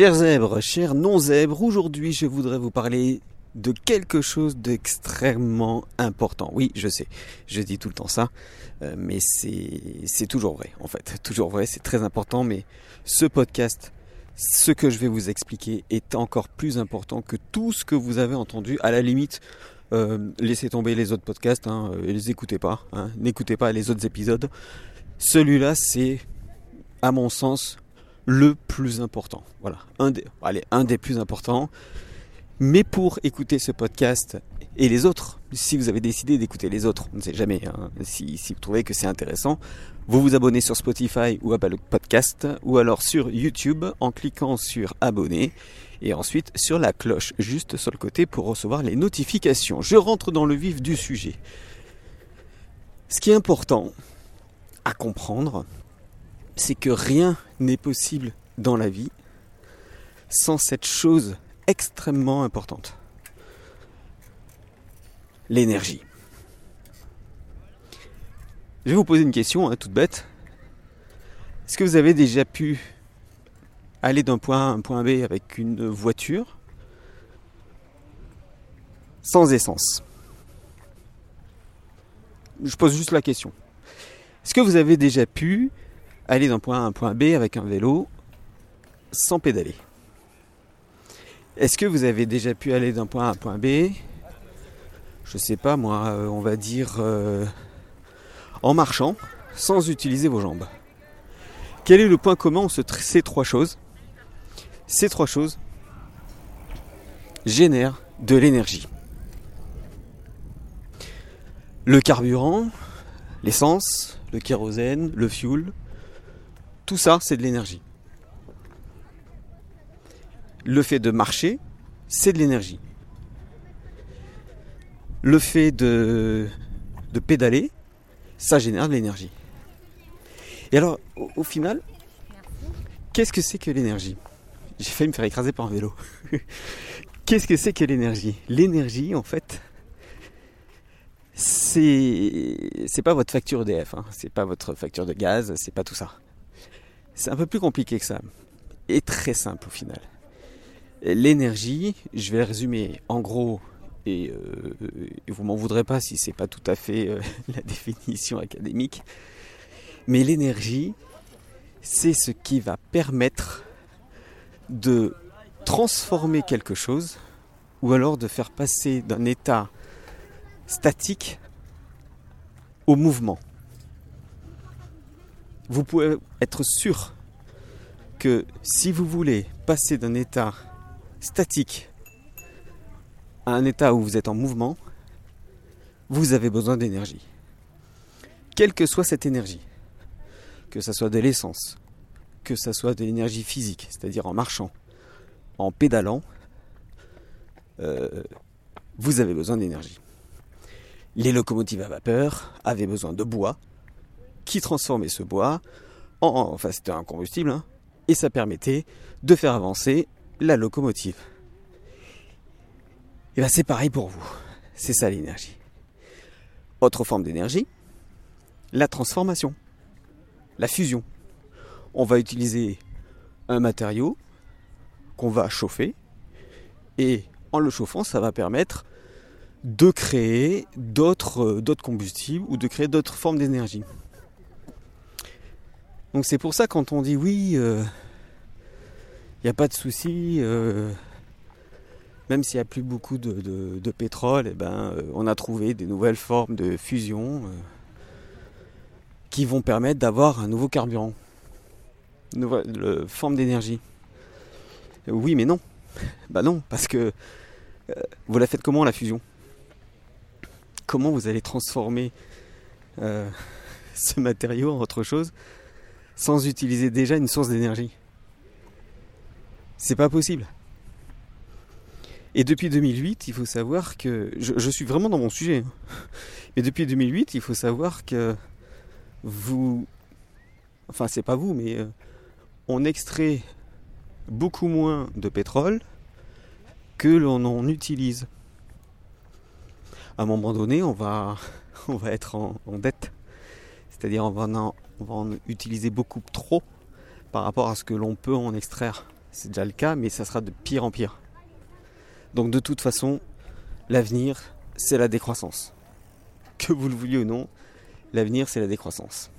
Chers zèbres, chers non-zèbres, aujourd'hui je voudrais vous parler de quelque chose d'extrêmement important. Oui, je sais, je dis tout le temps ça, euh, mais c'est toujours vrai en fait. Toujours vrai, c'est très important, mais ce podcast, ce que je vais vous expliquer est encore plus important que tout ce que vous avez entendu. À la limite, euh, laissez tomber les autres podcasts, hein, et les écoutez pas, hein. n'écoutez pas les autres épisodes. Celui-là, c'est, à mon sens, le plus important. Voilà, un des, allez, un des plus importants. Mais pour écouter ce podcast et les autres, si vous avez décidé d'écouter les autres, on ne sait jamais, hein, si, si, vous trouvez que c'est intéressant, vous vous abonnez sur Spotify ou Apple Podcast, ou alors sur YouTube en cliquant sur abonner, et ensuite sur la cloche juste sur le côté pour recevoir les notifications. Je rentre dans le vif du sujet. Ce qui est important à comprendre, c'est que rien n'est possible dans la vie sans cette chose extrêmement importante. L'énergie. Je vais vous poser une question hein, toute bête. Est-ce que vous avez déjà pu aller d'un point A à un point B avec une voiture sans essence? Je pose juste la question. Est-ce que vous avez déjà pu aller d'un point A à un point B avec un vélo sans pédaler. Est-ce que vous avez déjà pu aller d'un point A à un point B? Je sais pas moi, euh, on va dire euh, en marchant sans utiliser vos jambes. Quel est le point commun entre ces trois choses? Ces trois choses génèrent de l'énergie. Le carburant, l'essence, le kérosène, le fuel, tout ça, c'est de l'énergie. Le fait de marcher, c'est de l'énergie. Le fait de, pédaler, ça génère de l'énergie. Et alors, au, final, qu'est-ce que c'est que l'énergie? J'ai failli me faire écraser par un vélo. qu'est-ce que c'est que l'énergie? L'énergie, en fait, c'est c'est pas votre facture EDF, hein. c'est pas votre facture de gaz, c'est pas tout ça. C'est un peu plus compliqué que ça. Et très simple au final. L'énergie, je vais résumer en gros, et, euh, vous m'en voudrez pas si c'est pas tout à fait euh, la définition académique, mais l'énergie, c'est ce qui va permettre de transformer quelque chose ou alors de faire passer d'un état statique au mouvement vous pouvez être sûr que si vous voulez passer d'un état statique à un état où vous êtes en mouvement, vous avez besoin d'énergie. Quelle que soit cette énergie, que ce soit de l'essence, que ce soit de l'énergie physique, c'est-à-dire en marchant, en pédalant, euh, vous avez besoin d'énergie. Les locomotives à vapeur avaient besoin de bois, qui transformait ce bois en, enfin c'était un combustible, hein, et ça permettait de faire avancer la locomotive. Et bien c'est pareil pour vous, c'est ça l'énergie. Autre forme d'énergie, la transformation, la fusion. On va utiliser un matériau qu'on va chauffer et en le chauffant, ça va permettre de créer d'autres combustibles ou de créer d'autres formes d'énergie. Donc c'est pour ça quand on dit oui, il euh, n'y a pas de souci, euh, même s'il n'y a plus beaucoup de, pétrole, eh ben, euh, on a trouvé des nouvelles formes de fusion qui vont permettre d'avoir un nouveau carburant, une nouvelle forme d'énergie. Oui mais non. Bah non, parce que vous la faites comment la fusion? Comment vous allez transformer ce matériau en autre chose? Sans utiliser déjà une source d'énergie. C'est pas possible. Et depuis 2008, il faut savoir que je, suis vraiment dans mon sujet. Hein. Mais depuis 2008, il faut savoir que vous, enfin c'est pas vous, mais euh, on extrait beaucoup moins de pétrole que l'on en utilise. À un moment donné, on va, on va être en, en dette. C'est-à-dire on va, en, on va en utiliser beaucoup trop par rapport à ce que l'on peut en extraire. c'est déjà le cas, mais ça sera de pire en pire. Donc de toute façon, l'avenir, c'est la décroissance. Que vous le vouliez ou non, l'avenir, c'est la décroissance.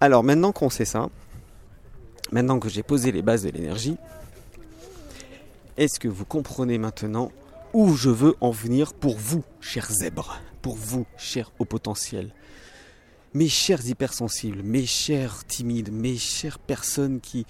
Alors maintenant qu'on sait ça, maintenant que j'ai posé les bases de l'énergie, est-ce que vous comprenez maintenant où je veux en venir pour vous, chers zèbres, pour vous, chers au potentiel, mes chers hypersensibles, mes chers timides, mes chères personnes qui,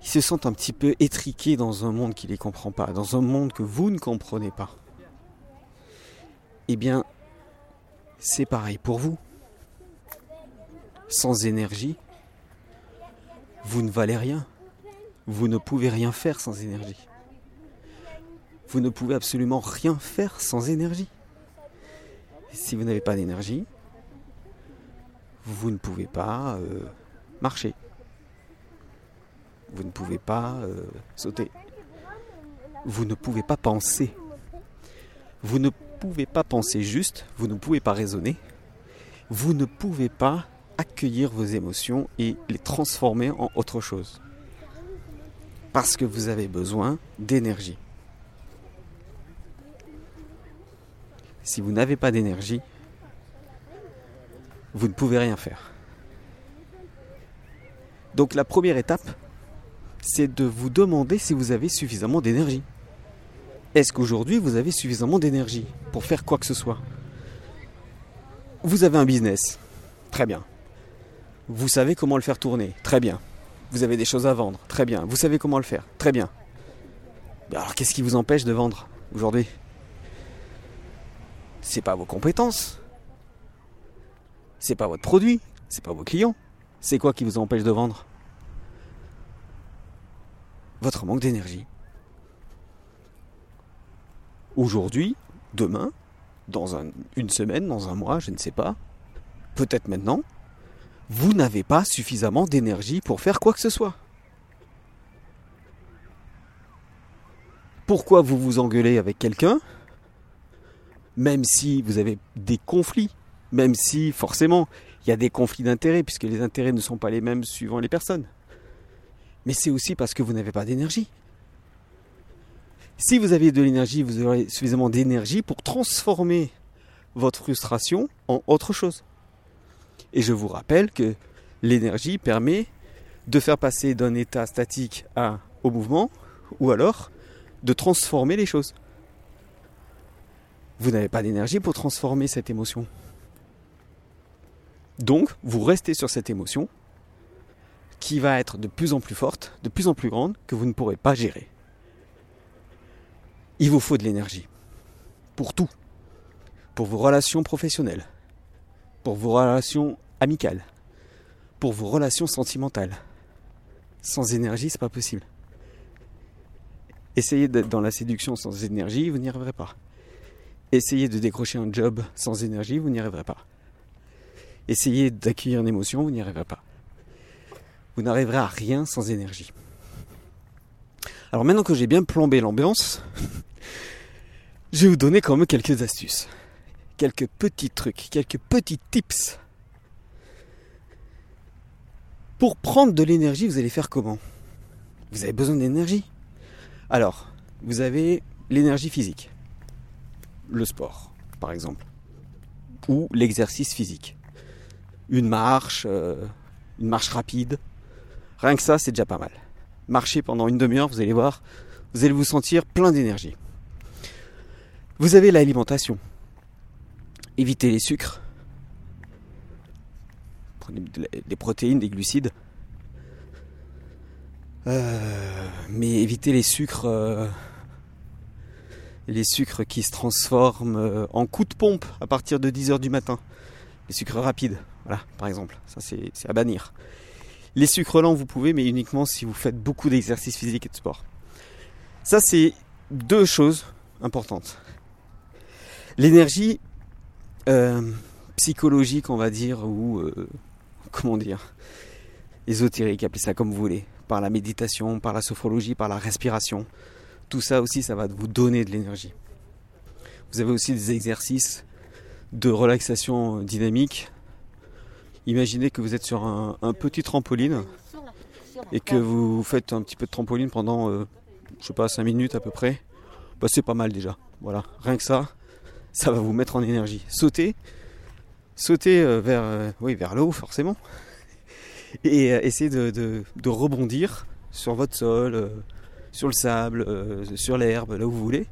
se sentent un petit peu étriquées dans un monde qui ne les comprend pas, dans un monde que vous ne comprenez pas. Eh bien, c'est pareil pour vous. Sans énergie, vous ne valez rien. Vous ne pouvez rien faire sans énergie. Vous ne pouvez absolument rien faire sans énergie. si vous n'avez pas d'énergie, vous ne pouvez pas euh, marcher. Vous ne pouvez pas euh, sauter. Vous ne pouvez pas penser. Vous ne pouvez pas penser juste, vous ne pouvez pas raisonner. Vous ne pouvez pas accueillir vos émotions et les transformer en autre chose. Parce que vous avez besoin d'énergie. Si vous n'avez pas d'énergie, vous ne pouvez rien faire. Donc la première étape, c'est de vous demander si vous avez suffisamment d'énergie. Est-ce qu'aujourd'hui vous avez suffisamment d'énergie pour faire quoi que ce soit? Vous avez un business. Très bien. Vous savez comment le faire tourner. Très bien. Vous avez des choses à vendre. Très bien. Vous savez comment le faire. Très bien. Alors qu'est-ce qui vous empêche de vendre aujourd'hui? C'est pas vos compétences. C'est pas votre produit, c'est pas vos clients. C'est quoi qui vous empêche de vendre? Votre manque d'énergie. Aujourd'hui, demain, dans une semaine, dans un mois, je ne sais pas, peut-être maintenant, vous n'avez pas suffisamment d'énergie pour faire quoi que ce soit. Pourquoi vous vous engueulez avec quelqu'un, même si vous avez des conflits même si forcément il y a des conflits d'intérêts, puisque les intérêts ne sont pas les mêmes suivant les personnes. Mais c'est aussi parce que vous n'avez pas d'énergie. Si vous avez de l'énergie, vous aurez suffisamment d'énergie pour transformer votre frustration en autre chose. Et je vous rappelle que l'énergie permet de faire passer d'un état statique à, au mouvement, ou alors de transformer les choses. Vous n'avez pas d'énergie pour transformer cette émotion. Donc, vous restez sur cette émotion qui va être de plus en plus forte, de plus en plus grande, que vous ne pourrez pas gérer. Il vous faut de l'énergie. Pour tout. Pour vos relations professionnelles. Pour vos relations amicales. Pour vos relations sentimentales. Sans énergie, c'est pas possible. Essayez d'être dans la séduction sans énergie, vous n'y arriverez pas. Essayez de décrocher un job sans énergie, vous n'y arriverez pas. Essayez d'accueillir une émotion, vous n'y arriverez pas. Vous n'arriverez à rien sans énergie. Alors maintenant que j'ai bien plombé l'ambiance, je vais vous donner quand même quelques astuces. Quelques petits trucs, quelques petits tips. Pour prendre de l'énergie, vous allez faire comment? Vous avez besoin d'énergie? Alors, vous avez l'énergie physique. Le sport, par exemple. Ou l'exercice physique une marche, euh, une marche rapide. Rien que ça, c'est déjà pas mal. Marchez pendant une demi-heure, vous allez voir, vous allez vous sentir plein d'énergie. Vous avez l'alimentation. Évitez les sucres. Prenez des protéines, des glucides. Euh, mais évitez les sucres. Euh, les sucres qui se transforment en coup de pompe à partir de 10h du matin. Les sucres rapides. Voilà, par exemple. Ça, c'est à bannir. Les sucres lents, vous pouvez, mais uniquement si vous faites beaucoup d'exercices physiques et de sport. Ça, c'est deux choses importantes. L'énergie euh, psychologique, on va dire, ou euh, comment dire, ésotérique, appelez ça comme vous voulez, par la méditation, par la sophrologie, par la respiration. Tout ça aussi, ça va vous donner de l'énergie. Vous avez aussi des exercices de relaxation dynamique Imaginez que vous êtes sur un, petit trampoline et que vous faites un petit peu de trampoline pendant, euh, je sais pas, 5 minutes à peu près, bah, c'est pas mal déjà. Voilà, rien que ça, ça va vous mettre en énergie. Sautez, sautez euh, vers, euh, vers le haut forcément, et essayez de, de, rebondir sur votre sol, sur le sable, sur l'herbe, là où vous voulez.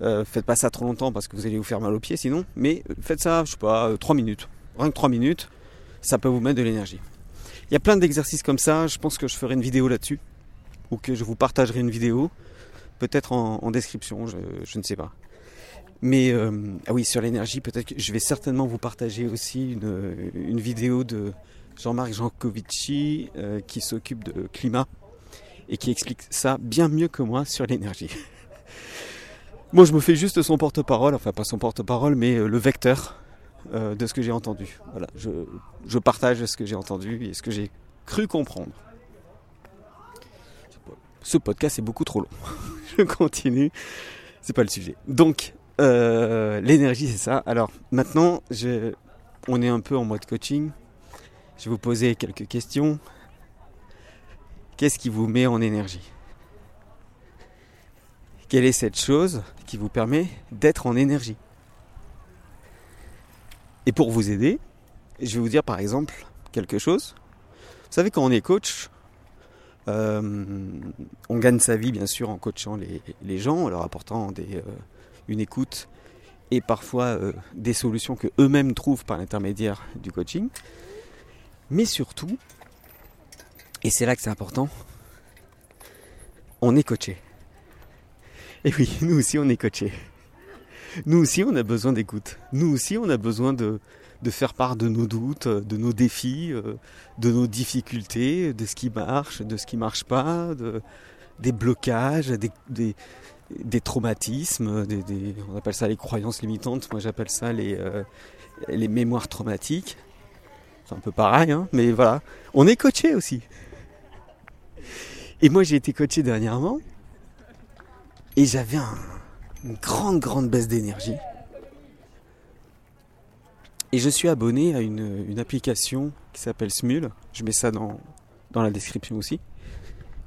faites pas ça trop longtemps parce que vous allez vous faire mal aux pieds sinon, mais faites ça, je sais pas, 3 minutes. Rien que 3 minutes, ça peut vous mettre de l'énergie. Il y a plein d'exercices comme ça, je pense que je ferai une vidéo là-dessus, ou que je vous partagerai une vidéo, peut-être en, description, je, ne sais pas. Mais euh, ah oui, sur l'énergie, peut-être que je vais certainement vous partager aussi une, vidéo de Jean-Marc Jancovici euh, qui s'occupe de climat et qui explique ça bien mieux que moi sur l'énergie. moi, je me fais juste son porte-parole, enfin pas son porte-parole, mais euh, le vecteur euh, de ce que j'ai entendu. Voilà, je, partage ce que j'ai entendu et ce que j'ai cru comprendre. Ce podcast est beaucoup trop long. je continue. C'est pas le sujet. Donc, euh, l'énergie, c'est ça. Alors, maintenant, on est un peu en mode coaching. Je vais vous poser quelques questions. Qu'est-ce qui vous met en énergie? Quelle est cette chose qui vous permet d'être en énergie? Et pour vous aider, je vais vous dire par exemple quelque chose. Vous savez, quand on est coach, euh, on gagne sa vie bien sûr en coachant les, gens, en leur apportant euh, une écoute et parfois euh, des solutions que eux-mêmes trouvent par l'intermédiaire du coaching. Mais surtout, et c'est là que c'est important, on est coaché. Et oui, nous aussi on est coaché. Nous aussi, on a besoin d'écoute. Nous aussi, on a besoin de, faire part de nos doutes, de nos défis, euh, de nos difficultés, de ce qui marche, de ce qui marche pas, des blocages, des, traumatismes, on appelle ça les croyances limitantes, moi j'appelle ça les, euh, les mémoires traumatiques. C'est un peu pareil, hein, mais voilà. On est coaché aussi. Et moi j'ai été coaché dernièrement et j'avais un, une grande, grande baisse d'énergie. Et je suis abonné à une, application qui s'appelle Smule, je mets ça dans, dans la description aussi,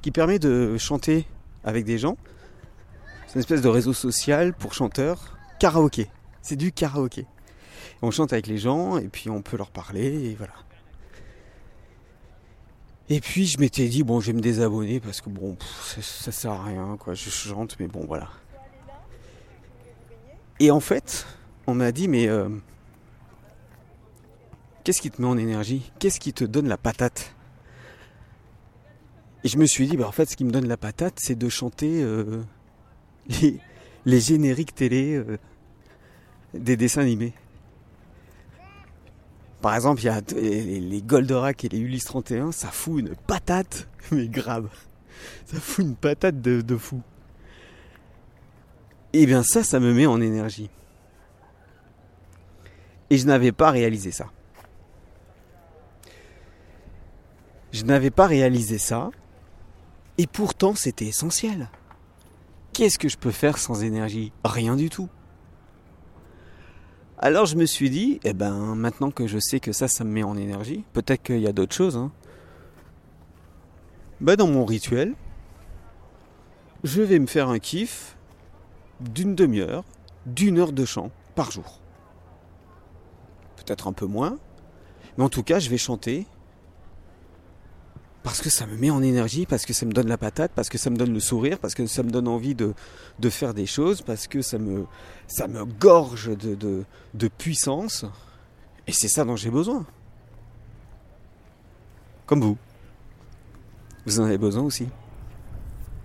qui permet de chanter avec des gens. C'est une espèce de réseau social pour chanteurs, karaoké. C'est du karaoké. On chante avec les gens et puis on peut leur parler et voilà. Et puis je m'étais dit bon je vais me désabonner parce que bon ça, sert à rien quoi, je chante mais bon voilà. Et en fait, on m'a dit, mais euh, qu'est-ce qui te met en énergie? Qu'est-ce qui te donne la patate? Et je me suis dit, bah, en fait, ce qui me donne la patate, c'est de chanter euh, les, génériques télé euh, des dessins animés. Par exemple, il y a les Goldorak et les Ulysse 31, ça fout une patate, mais grave. Ça fout une patate de fou. Et eh bien ça, ça me met en énergie. Et je n'avais pas réalisé ça. Je n'avais pas réalisé ça. Et pourtant, c'était essentiel. Qu'est-ce que je peux faire sans énergie? Rien du tout. Alors je me suis dit, eh ben maintenant que je sais que ça, ça me met en énergie, peut-être qu'il y a d'autres choses. Hein. Ben, dans mon rituel, je vais me faire un kiff d'une demi-heure, d'une heure de chant par jour. Peut-être un peu moins, mais en tout cas, je vais chanter parce que ça me met en énergie, parce que ça me donne la patate, parce que ça me donne le sourire, parce que ça me donne envie de, faire des choses, parce que ça me, ça me gorge de, de puissance. Et c'est ça dont j'ai besoin. Comme vous. Vous en avez besoin aussi.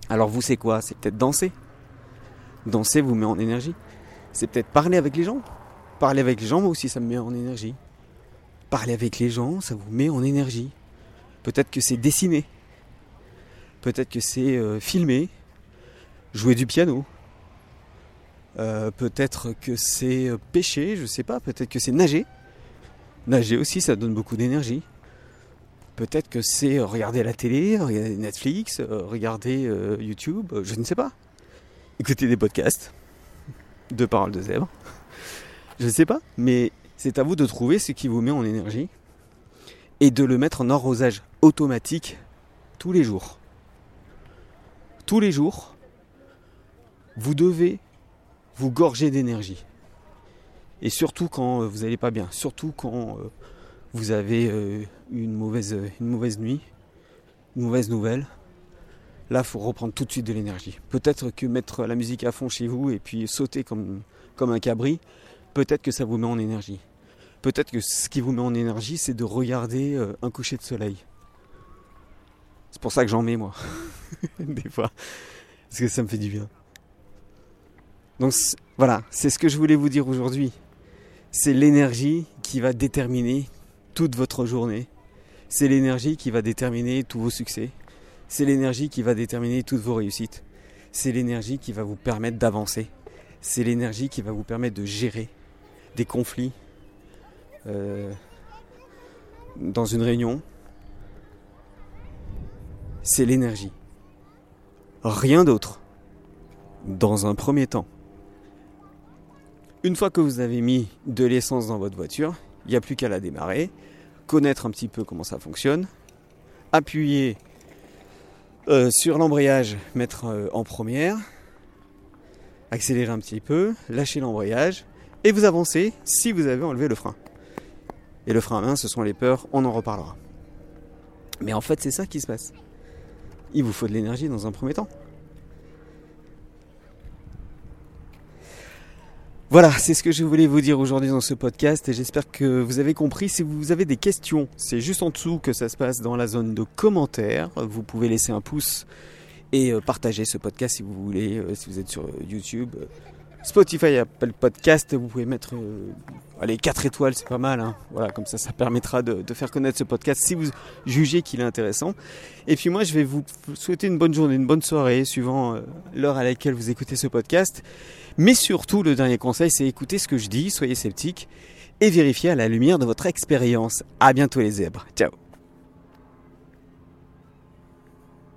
Alors vous, c'est quoi? C'est peut-être danser. Danser vous met en énergie. C'est peut-être parler avec les gens. Parler avec les gens, moi aussi, ça me met en énergie. Parler avec les gens, ça vous met en énergie. Peut-être que c'est dessiner. Peut-être que c'est euh, filmer. Jouer du piano. Euh, peut-être que c'est euh, pêcher, je sais pas. Peut-être que c'est nager. Nager aussi, ça donne beaucoup d'énergie. Peut-être que c'est regarder la télé, regarder Netflix, regarder YouTube, je ne sais pas écouter des podcasts de paroles de zèbre. Je ne sais pas, mais c'est à vous de trouver ce qui vous met en énergie et de le mettre en arrosage automatique tous les jours. Tous les jours, vous devez vous gorger d'énergie. Et surtout quand euh, vous n'allez pas bien, surtout quand euh, vous avez euh, une mauvaise, nuit, une mauvaise nouvelle. Là, il faut reprendre tout de suite de l'énergie. Peut-être que mettre la musique à fond chez vous et puis sauter comme un cabri, peut-être que ça vous met en énergie. Peut-être que ce qui vous met en énergie, c'est de regarder un coucher de soleil. C'est pour ça que j'en mets, moi. Des fois. Parce que ça me fait du bien. Donc voilà, c'est ce que je voulais vous dire aujourd'hui. C'est l'énergie qui va déterminer toute votre journée. C'est l'énergie qui va déterminer tous vos succès. C'est l'énergie qui va déterminer toutes vos réussites. C'est l'énergie qui va vous permettre d'avancer. C'est l'énergie qui va vous permettre de gérer des conflits euh, dans une réunion. C'est l'énergie. Rien d'autre. Dans un premier temps. Une fois que vous avez mis de l'essence dans votre voiture, il n'y a plus qu'à la démarrer, connaître un petit peu comment ça fonctionne, appuyer euh, sur l'embrayage, mettre euh, en première, accélérer un petit peu, lâcher l'embrayage, et vous avancez si vous avez enlevé le frein. Et le frein à main, ce sont les peurs, on en reparlera. Mais en fait, c'est ça qui se passe. Il vous faut de l'énergie dans un premier temps. Voilà, c'est ce que je voulais vous dire aujourd'hui dans ce podcast et j'espère que vous avez compris. Si vous avez des questions, c'est juste en dessous que ça se passe dans la zone de commentaires. Vous pouvez laisser un pouce et euh, partager ce podcast si vous voulez, euh, si vous êtes sur euh, YouTube. Spotify, Apple Podcast, vous pouvez mettre allez, 4 étoiles, c'est pas mal. Hein. Voilà, comme ça, ça permettra de, faire connaître ce podcast si vous jugez qu'il est intéressant. Et puis moi, je vais vous souhaiter une bonne journée, une bonne soirée, suivant l'heure à laquelle vous écoutez ce podcast. Mais surtout, le dernier conseil, c'est écouter ce que je dis, soyez sceptiques et vérifiez à la lumière de votre expérience. À bientôt les zèbres. Ciao